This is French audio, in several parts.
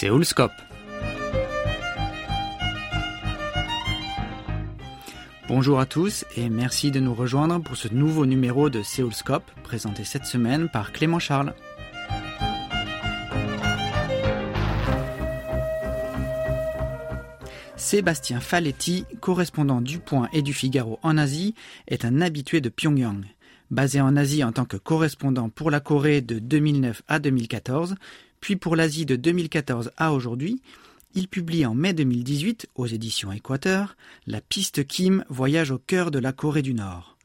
Séoulscope. Bonjour à tous et merci de nous rejoindre pour ce nouveau numéro de Séoulscope présenté cette semaine par Clément Charles. Sébastien Faletti, correspondant du Point et du Figaro en Asie, est un habitué de Pyongyang. Basé en Asie en tant que correspondant pour la Corée de 2009 à 2014, puis pour l'Asie de 2014 à aujourd'hui, il publie en mai 2018 aux éditions Équateur La piste Kim voyage au cœur de la Corée du Nord.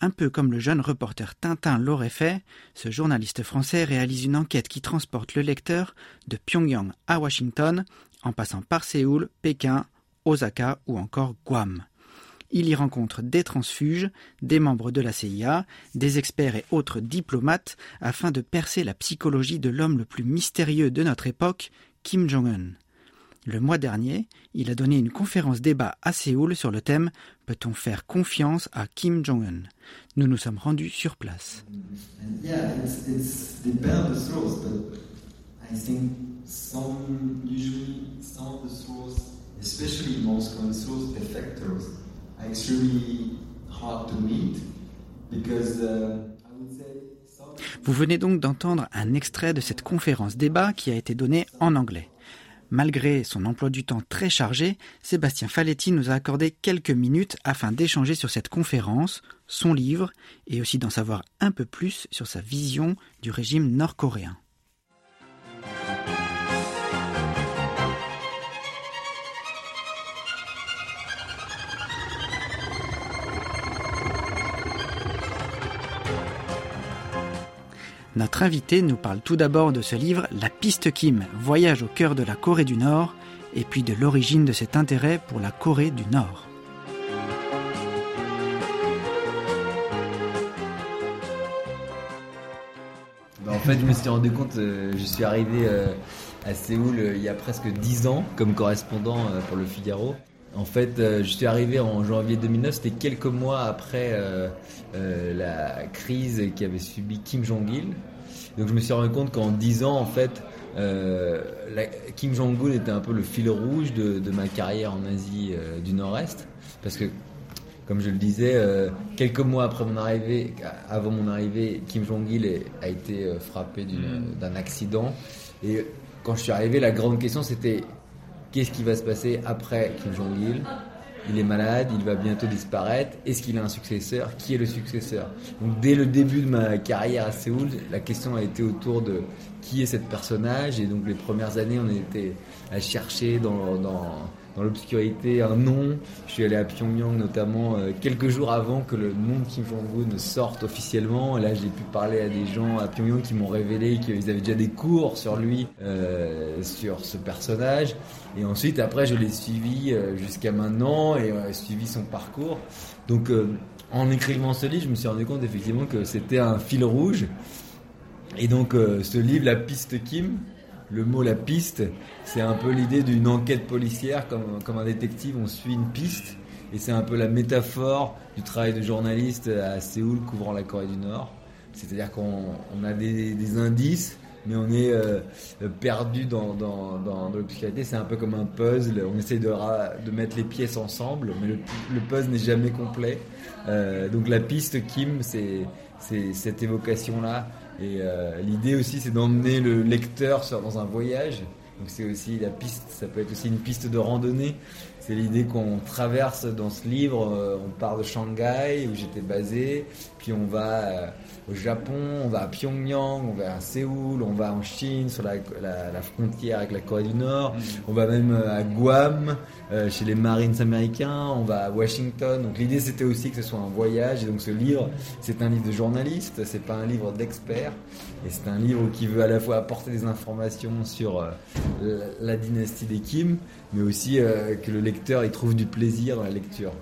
Un peu comme le jeune reporter Tintin l'aurait fait, ce journaliste français réalise une enquête qui transporte le lecteur de Pyongyang à Washington en passant par Séoul, Pékin, Osaka ou encore Guam. Il y rencontre des transfuges, des membres de la CIA, des experts et autres diplomates afin de percer la psychologie de l'homme le plus mystérieux de notre époque, Kim Jong-un. Le mois dernier, il a donné une conférence débat à Séoul sur le thème Peut-on faire confiance à Kim Jong-un? Nous nous sommes rendus sur place. Vous venez donc d'entendre un extrait de cette conférence débat qui a été donnée en anglais. Malgré son emploi du temps très chargé, Sébastien Faletti nous a accordé quelques minutes afin d'échanger sur cette conférence, son livre, et aussi d'en savoir un peu plus sur sa vision du régime nord-coréen. Notre invité nous parle tout d'abord de ce livre La piste Kim, voyage au cœur de la Corée du Nord, et puis de l'origine de cet intérêt pour la Corée du Nord. Bah, en fait, je me suis rendu compte, euh, je suis arrivé euh, à Séoul euh, il y a presque 10 ans comme correspondant pour le Figaro. En fait, je suis arrivé en janvier 2009, c'était quelques mois après la crise qu'avait subi Kim Jong-il. Donc je me suis rendu compte qu'en 10 ans, en fait, Kim Jong-un était un peu le fil rouge de, ma carrière en Asie du Nord-Est. Parce que comme je le disais, euh, quelques mois après mon arrivée, avant mon arrivée, Kim Jong-il a été euh, frappé mm. d'un accident. Et quand je suis arrivé, la grande question c'était qu'est-ce qui va se passer après Kim Jong-il? Il est malade, il va bientôt disparaître. Est-ce qu'il a un successeur? Qui est le successeur? Donc dès le début de ma carrière à Séoul, la question a été autour de qui est cette personnage. Et donc les premières années, on était à chercher dans dans l'obscurité un nom. Je suis allé à Pyongyang notamment euh, quelques jours avant que le nom de Kim Jong-un sorte officiellement. là, j'ai pu parler à des gens à Pyongyang qui m'ont révélé qu'ils avaient déjà des cours sur lui, euh, sur ce personnage. Et ensuite, après, je l'ai suivi euh, jusqu'à maintenant et suivi son parcours. Donc, en écrivant ce livre, je me suis rendu compte effectivement que c'était un fil rouge. Et donc, ce livre, La piste Kim, le mot la piste, c'est un peu l'idée d'une enquête policière, comme, comme un détective, on suit une piste, et c'est un peu la métaphore du travail de journaliste à Séoul couvrant la Corée du Nord. C'est-à-dire qu'on a des, indices, mais on est euh, perdu dans, dans, dans, l'obscurité. C'est un peu comme un puzzle. On essaie de, de mettre les pièces ensemble, mais le, puzzle n'est jamais complet. Euh, donc la piste Kim, c'est cette évocation-là et euh, l'idée aussi, c'est d'emmener le lecteur dans un voyage. Donc c'est aussi la piste, ça peut être aussi une piste de randonnée. C'est l'idée qu'on traverse dans ce livre. Euh, on part de Shanghai où j'étais basé, puis on va euh, au Japon, on va à Pyongyang, on va à Séoul, on va en Chine sur la, frontière avec la Corée du Nord, mm. on va même à Guam chez les Marines américains, on va à Washington. Donc l'idée c'était aussi que ce soit un voyage. Et donc ce livre, c'est un livre de journaliste, c'est pas un livre d'expert. Et c'est un livre qui veut à la fois apporter des informations sur la, dynastie des Kim, mais aussi que le lecteur y trouve du plaisir dans la lecture.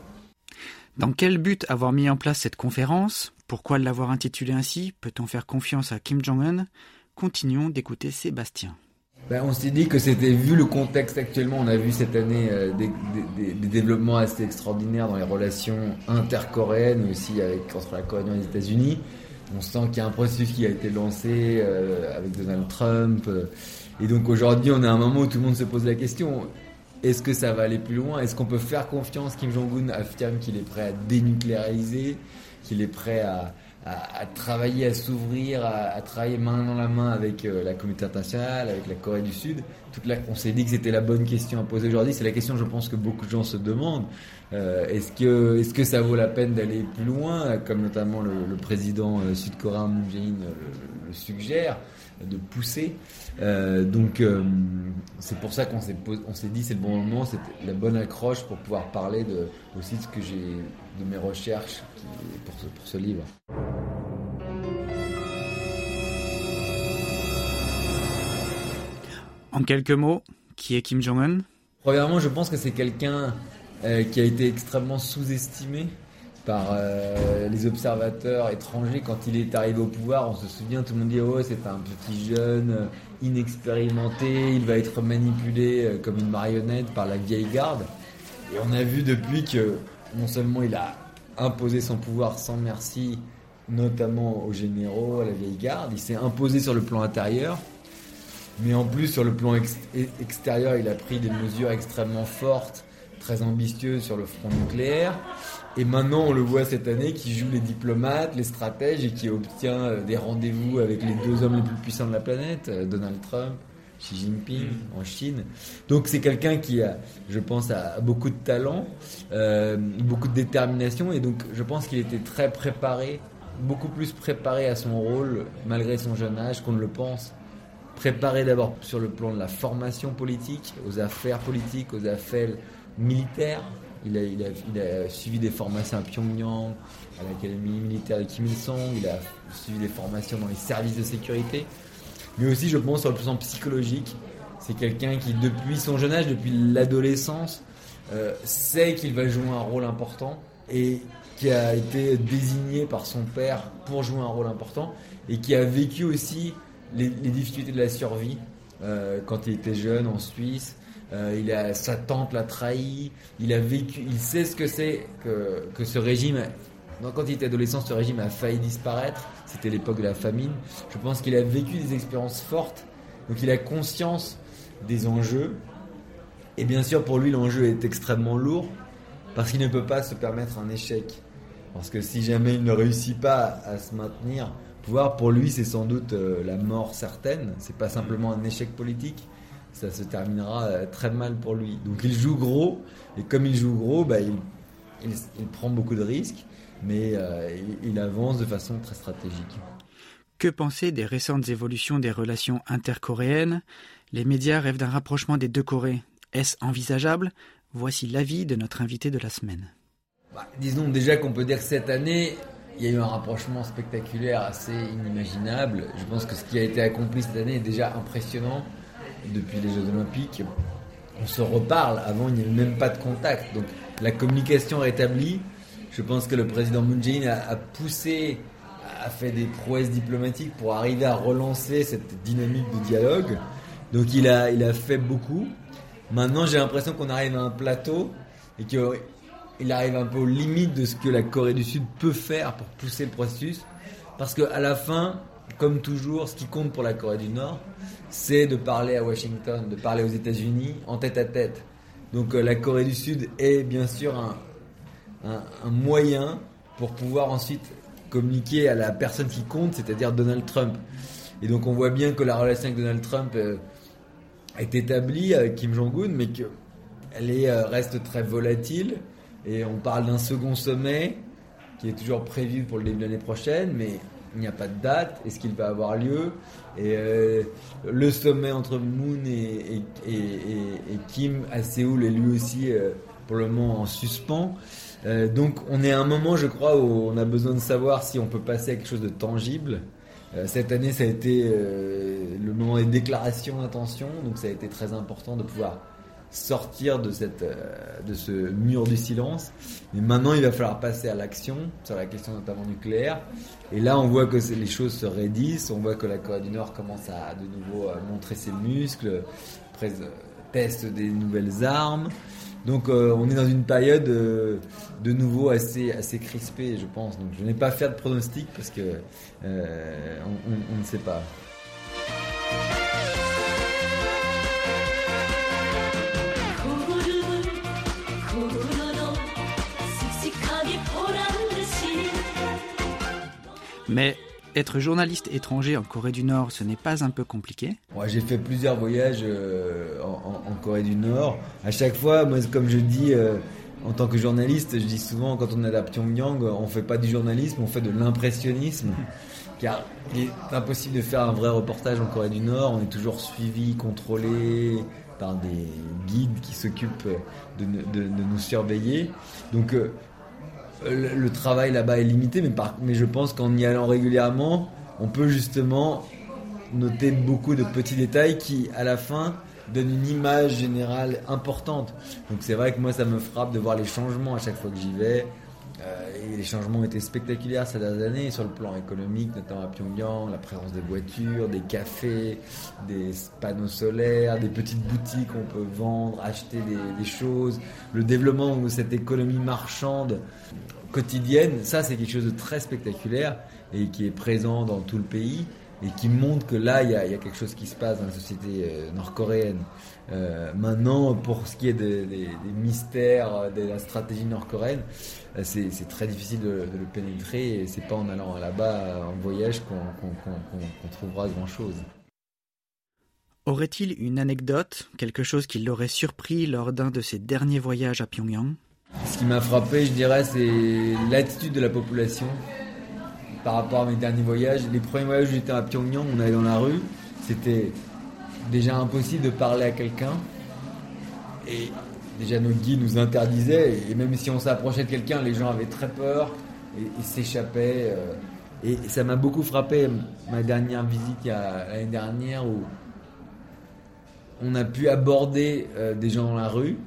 Dans quel but avoir mis en place cette conférence? Pourquoi l'avoir intitulée ainsi? Peut-on faire confiance à Kim Jong-un? Continuons d'écouter Sébastien. Ben, on s'est dit que c'était, vu le contexte actuellement, on a vu cette année euh, des, développements assez extraordinaires dans les relations intercoréennes, mais aussi avec, entre la Corée et les États-Unis. On sent qu'il y a un processus qui a été lancé euh, avec Donald Trump. Euh, Et donc aujourd'hui, on est un moment où tout le monde se pose la question est-ce que ça va aller plus loin? Est-ce qu'on peut faire confiance Kim Jong-un affirme qu'il est prêt à dénucléariser, qu'il est prêt à, à, travailler, à s'ouvrir, à, travailler main dans la main avec euh, la communauté internationale, avec la Corée du Sud. Toute la, on s'est dit que c'était la bonne question à poser aujourd'hui. C'est la question, je pense, que beaucoup de gens se demandent. Euh, est-ce que, est-ce que ça vaut la peine d'aller plus loin, comme notamment le, président euh, sud-coréen Moon Jae-in le, suggère, de pousser. donc, c'est pour ça qu'on s'est, on s'est dit c'est le bon moment, c'est la bonne accroche pour pouvoir parler de, aussi de ce que j'ai, de mes recherches pour pour ce livre. En quelques mots, qui est Kim Jong-un? Premièrement, je pense que c'est quelqu'un euh, qui a été extrêmement sous-estimé par euh, les observateurs étrangers quand il est arrivé au pouvoir. On se souvient, tout le monde dit oh c'est un petit jeune euh, inexpérimenté, il va être manipulé comme une marionnette par la vieille garde. Et on a vu depuis que non seulement il a imposé son pouvoir sans merci, notamment aux généraux, à la vieille garde, il s'est imposé sur le plan intérieur. Mais en plus, sur le plan extérieur, il a pris des mesures extrêmement fortes, très ambitieuses sur le front nucléaire. Et maintenant, on le voit cette année qui joue les diplomates, les stratèges et qui obtient euh, des rendez-vous avec les deux hommes les plus puissants de la planète, euh, Donald Trump, Xi Jinping mm. en Chine. Donc c'est quelqu'un qui a, je pense, a beaucoup de talent, euh, beaucoup de détermination et donc je pense qu'il était très préparé, beaucoup plus préparé à son rôle malgré son jeune âge qu'on ne le pense préparé d'abord sur le plan de la formation politique, aux affaires politiques, aux affaires militaires. Il a, suivi des formations à Pyongyang, à l'académie militaire de Kim Il-sung, il a suivi des formations dans les services de sécurité. Mais aussi, je pense, sur le plan psychologique, c'est quelqu'un qui, depuis son jeune âge, depuis l'adolescence, euh, sait qu'il va jouer un rôle important et qui a été désigné par son père pour jouer un rôle important et qui a vécu aussi les, difficultés de la survie euh, quand il était jeune en Suisse. Euh, il a, sa tante l'a trahi. Il a vécu, il sait ce que c'est que, que ce régime. Quand il était adolescent, ce régime a failli disparaître. C'était l'époque de la famine. Je pense qu'il a vécu des expériences fortes. Donc, il a conscience des enjeux. Et bien sûr, pour lui, l'enjeu est extrêmement lourd parce qu'il ne peut pas se permettre un échec. Parce que si jamais il ne réussit pas à se maintenir, pouvoir, pour lui, c'est sans doute euh, la mort certaine. C'est pas simplement un échec politique. Ça se terminera euh, très mal pour lui. Donc il joue gros, et comme il joue gros, bah, il, il, prend beaucoup de risques, mais euh, il, il avance de façon très stratégique. Que penser des récentes évolutions des relations intercoréennes? Les médias rêvent d'un rapprochement des deux Corées. Est-ce envisageable? Voici l'avis de notre invité de la semaine. Bah, disons déjà qu'on peut dire que cette année, il y a eu un rapprochement spectaculaire assez inimaginable. Je pense que ce qui a été accompli cette année est déjà impressionnant depuis les Jeux Olympiques. On se reparle, avant il n'y avait même pas de contact. Donc la communication rétablie. Je pense que le président Moon Jae-in a, poussé, a fait des prouesses diplomatiques pour arriver à relancer cette dynamique de dialogue. Donc il a, il a fait beaucoup. Maintenant j'ai l'impression qu'on arrive à un plateau et que il arrive un peu aux limites de ce que la Corée du Sud peut faire pour pousser le processus. Parce qu'à la fin, comme toujours, ce qui compte pour la Corée du Nord, c'est de parler à Washington, de parler aux États-Unis en tête à tête. Donc euh, la Corée du Sud est bien sûr un, moyen pour pouvoir ensuite communiquer à la personne qui compte, c'est-à-dire Donald Trump. Et donc on voit bien que la relation avec Donald Trump euh, est établie avec Kim Jong-un, mais qu'elle euh, reste très volatile. Et on parle d'un second sommet qui est toujours prévu pour le début de l'année prochaine, mais il n'y a pas de date. Est-ce qu'il va avoir lieu? Et euh, le sommet entre Moon et, Kim à Séoul est lui aussi euh, pour le moment en suspens. Euh, donc on est à un moment, je crois, où on a besoin de savoir si on peut passer à quelque chose de tangible. cette année, ça a été le moment des déclarations d'intention, donc ça a été très important de pouvoir sortir de, cette, euh, de ce mur du silence. Mais maintenant, il va falloir passer à l'action sur la question notamment nucléaire. Et là, on voit que les choses se raidissent. On voit que la Corée du Nord commence à de nouveau montrer ses muscles, teste des nouvelles armes. Donc, euh, on est dans une période euh, de nouveau assez, assez crispée, je pense. Donc, je n'ai pas fait de pronostic parce que ne sait pas. Mais être journaliste étranger en Corée du Nord, ce n'est pas un peu compliqué J'ai fait plusieurs voyages euh, en, Corée du Nord. À chaque fois, moi, comme je dis, euh, en tant que journaliste, je dis souvent, quand on est à Pyongyang, on fait pas du journalisme, on fait de l'impressionnisme. Car il est impossible de faire un vrai reportage en Corée du Nord. On est toujours suivi, contrôlé par des guides qui s'occupent de, nous surveiller. Donc, euh, le, travail là-bas est limité, mais, mais je pense qu'en y allant régulièrement, on peut justement noter beaucoup de petits détails qui, à la fin, donnent une image générale importante. Donc c'est vrai que moi, ça me frappe de voir les changements à chaque fois que j'y vais. Euh, les changements ont été spectaculaires ces dernières années sur le plan économique, notamment à Pyongyang, la présence des voitures, des cafés, des panneaux solaires, des petites boutiques où on peut vendre, acheter des, des choses, le développement de cette économie marchande quotidienne, ça c'est quelque chose de très spectaculaire et qui est présent dans tout le pays et qui montre que là il y a, quelque chose qui se passe dans la société euh, nord-coréenne. Euh, maintenant, pour ce qui est des, mystères de la stratégie nord-coréenne, euh, c'est très difficile de, le pénétrer et c'est pas en allant là-bas en voyage qu'on trouvera grand-chose. Aurait-il une anecdote, quelque chose qui l'aurait surpris lors d'un de ses derniers voyages à Pyongyang? Ce qui m'a frappé, je dirais, c'est l'attitude de la population par rapport à mes derniers voyages. Les premiers voyages j'étais à Pyongyang, on allait dans la rue, c'était déjà impossible de parler à quelqu'un. Et déjà nos guides nous interdisaient, et même si on s'approchait de quelqu'un, les gens avaient très peur et, s'échappaient. Euh. et ça m'a beaucoup frappé ma dernière visite l'année dernière où on a pu aborder euh, des gens dans la rue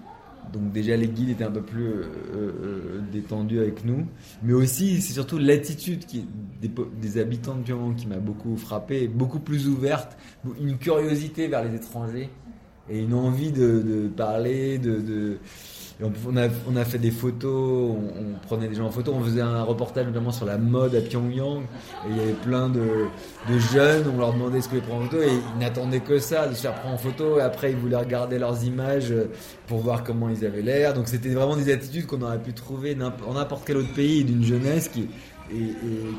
donc déjà les guides étaient un peu plus euh, euh, détendus avec nous, mais aussi c'est surtout l'attitude des, habitants de Pyongyang qui m'a beaucoup frappé, beaucoup plus ouverte, une curiosité vers les étrangers et une envie de, parler, de on a, on a, fait des photos, on, prenait des gens en photo, on faisait un reportage notamment sur la mode à Pyongyang. Et il y avait plein de, jeunes, on leur demandait ce qu'ils prendre en photo et ils n'attendaient que ça, de se faire prendre en photo. Et après, ils voulaient regarder leurs images euh, pour voir comment ils avaient l'air. Donc c'était vraiment des attitudes qu'on aurait pu trouver en n'importe quel autre pays d'une jeunesse qui,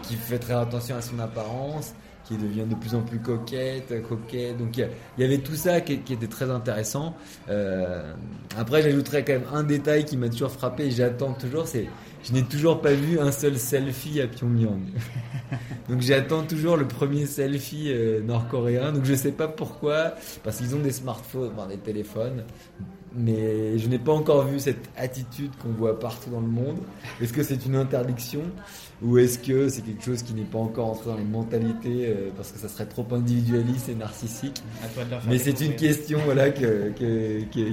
qui fait très attention à son apparence qui devient de plus en plus coquette, coquette. Donc il y, avait tout ça qui, était très intéressant. Euh, après, j'ajouterais quand même un détail qui m'a toujours frappé et j'attends toujours, c'est je n'ai toujours pas vu un seul selfie à Pyongyang. Donc j'attends toujours le premier selfie euh, nord-coréen. Donc je sais pas pourquoi, parce qu'ils ont des smartphones, enfin, des téléphones, mais je n'ai pas encore vu cette attitude qu'on voit partout dans le monde. Est-ce que c'est une interdiction ou est-ce que c'est quelque chose qui n'est pas encore entré dans les mentalités euh, parce que ça serait trop individualiste et narcissique? Mais c'est une question voilà, que,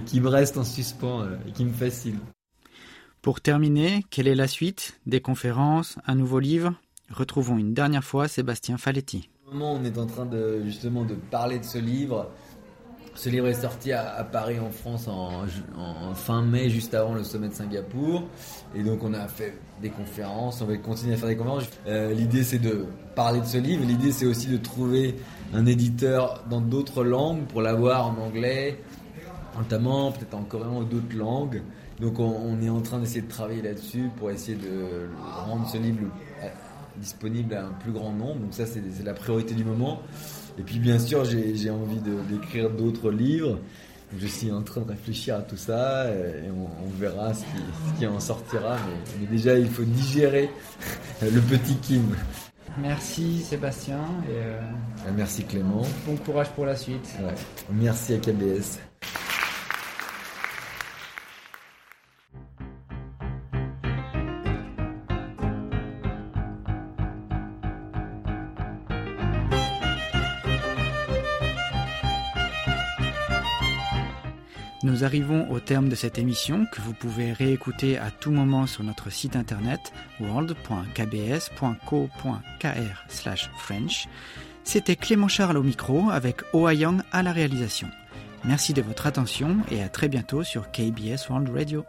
qui me reste en suspens euh, et qui me fascine. Pour terminer, quelle est la suite Des conférences Un nouveau livre? Retrouvons une dernière fois Sébastien Faletti. moment, on est en train de justement de parler de ce livre ce livre est sorti à, Paris en France en, fin mai, juste avant le sommet de Singapour. Et donc on a fait des conférences, on va continuer à faire des conférences. Euh, l'idée c'est de parler de ce livre, l'idée c'est aussi de trouver un éditeur dans d'autres langues pour l'avoir en anglais, notamment peut-être en coréen ou d'autres langues. Donc on, est en train d'essayer de travailler là-dessus pour essayer de rendre ce livre euh, disponible à un plus grand nombre. Donc ça c'est la priorité du moment. Et puis bien sûr, j'ai envie d'écrire d'autres livres. Je suis en train de réfléchir à tout ça et on, verra ce qui, en sortira. Mais, déjà, il faut digérer le petit Kim. Merci Sébastien. Et euh, Merci Clément. Bon courage pour la suite. Merci à KBS. Nous arrivons au terme de cette émission que vous pouvez réécouter à tout moment sur notre site internet world.kbs.co.kr/french. C'était Clément Charles au micro avec Young à la réalisation. Merci de votre attention et à très bientôt sur KBS World Radio.